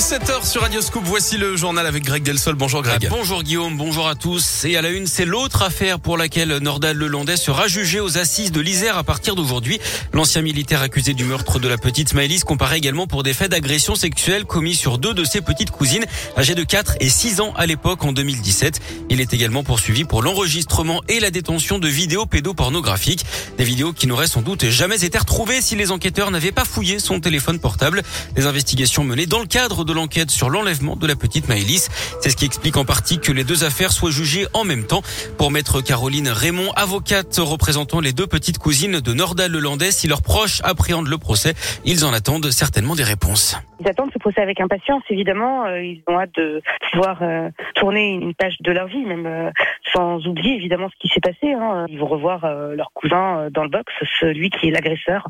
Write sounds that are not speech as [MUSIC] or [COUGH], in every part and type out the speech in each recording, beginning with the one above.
est 7h sur Radio Scoop. Voici le journal avec Greg Delsol. Bonjour Greg. Ah, bonjour Guillaume, bonjour à tous. Et à la une, c'est l'autre affaire pour laquelle Nordal Lelandais sera jugé aux assises de l'Isère à partir d'aujourd'hui. L'ancien militaire accusé du meurtre de la petite Maëlys comparaît également pour des faits d'agression sexuelle commis sur deux de ses petites cousines, âgées de 4 et 6 ans à l'époque en 2017. Il est également poursuivi pour l'enregistrement et la détention de vidéos pédopornographiques. Des vidéos qui n'auraient sans doute jamais été retrouvées si les enquêteurs n'avaient pas fouillé son téléphone portable. Les investigations menées dans le cadre de l'enquête sur l'enlèvement de la petite Maëlys. C'est ce qui explique en partie que les deux affaires soient jugées en même temps. Pour maître Caroline Raymond, avocate représentant les deux petites cousines de Nordal Lelandais, si leurs proches appréhendent le procès, ils en attendent certainement des réponses. Ils attendent ce procès avec impatience, évidemment. Euh, ils ont hâte de pouvoir euh, tourner une page de leur vie, même euh, sans oublier évidemment ce qui s'est passé. Hein. Ils vont revoir leur cousin dans le box, celui qui est l'agresseur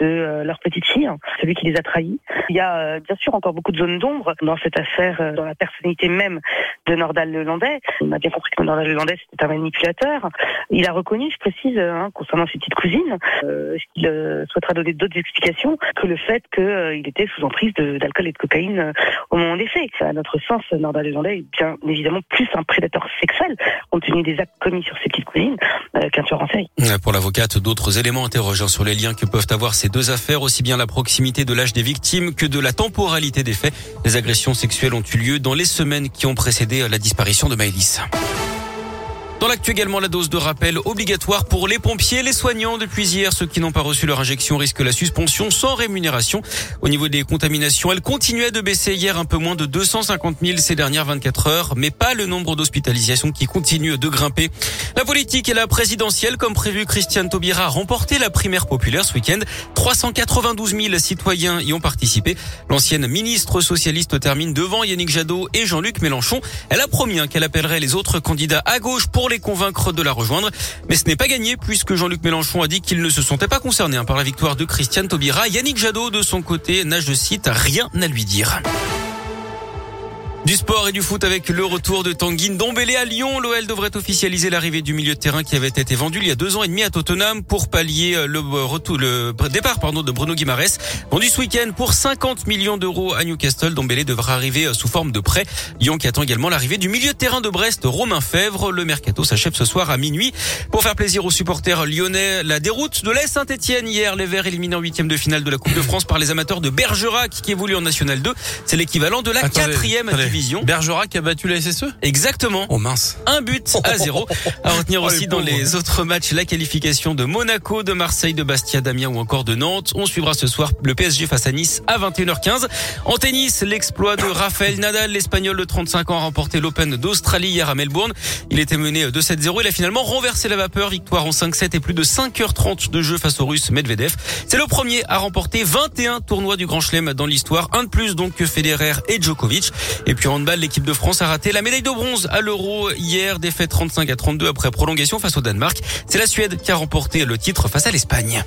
de leur petite fille, celui qui les a trahis. Il y a bien sûr encore beaucoup de zones d'ombre dans cette affaire, dans la personnalité même de Nordal Lelandais. On a bien compris que Nordal Lelandais c'était un manipulateur. Il a reconnu, je précise, hein, concernant ses petites cousines, euh, qu'il souhaitera donner d'autres explications que le fait qu'il était sous emprise de d'alcool et de cocaïne euh, au moment des faits. À notre sens, Nordal Lelandais est bien évidemment plus un prédateur sexuel, compte tenu des actes commis sur ses petites cousines, euh, qu'un tueur série. Pour l'avocate, d'autres éléments interrogeants sur les liens que peuvent avoir ces deux affaires, aussi bien la proximité de l'âge des victimes que de la temporalité des faits. Les agressions sexuelles ont eu lieu dans les semaines qui ont précédé la disparition de Maëlys. Dans l'actu également, la dose de rappel obligatoire pour les pompiers, les soignants. Depuis hier, ceux qui n'ont pas reçu leur injection risquent la suspension sans rémunération. Au niveau des contaminations, elles continuaient de baisser hier un peu moins de 250 000 ces dernières 24 heures, mais pas le nombre d'hospitalisations qui continue de grimper. La politique et la présidentielle, comme prévu, Christiane Taubira a remporté la primaire populaire ce week-end. 392 000 citoyens y ont participé. L'ancienne ministre socialiste termine devant Yannick Jadot et Jean-Luc Mélenchon. Elle a promis hein, qu'elle appellerait les autres candidats à gauche pour les convaincre de la rejoindre. Mais ce n'est pas gagné puisque Jean-Luc Mélenchon a dit qu'il ne se sentait pas concerné hein, par la victoire de Christiane Taubira. Yannick Jadot, de son côté, n'a, je cite, rien à lui dire. Du sport et du foot avec le retour de Tanguy Ndombele à Lyon. L'OL devrait officialiser l'arrivée du milieu de terrain qui avait été vendu il y a deux ans et demi à Tottenham pour pallier euh, le retour, le départ, pardon, de Bruno Guimares. Vendu ce week-end pour 50 millions d'euros à Newcastle. Ndombele devra arriver euh, sous forme de prêt. Lyon qui attend également l'arrivée du milieu de terrain de Brest, Romain Fèvre. Le mercato s'achève ce soir à minuit. Pour faire plaisir aux supporters lyonnais, la déroute de l'Est Saint-Etienne hier. Les Verts éliminés en huitième de finale de la Coupe de France par les amateurs de Bergerac qui évolue en National 2. C'est l'équivalent de la quatrième Bergerac a battu la SSE Exactement. Oh mince. Un but à [LAUGHS] zéro. À retenir oh, aussi dans les autres matchs la qualification de Monaco, de Marseille, de Bastia, d'Amiens ou encore de Nantes. On suivra ce soir le PSG face à Nice à 21h15. En tennis, l'exploit de Rafael Nadal, l'Espagnol de 35 ans, a remporté l'Open d'Australie hier à Melbourne. Il était mené 2-7-0. Il a finalement renversé la vapeur. Victoire en 5-7 et plus de 5h30 de jeu face au Russe Medvedev. C'est le premier à remporter 21 tournois du Grand Chelem dans l'histoire. Un de plus donc que Federer et Djokovic. Et handball, l'équipe de France a raté la médaille de bronze à l'Euro hier, défaite 35 à 32 après prolongation face au Danemark. C'est la Suède qui a remporté le titre face à l'Espagne.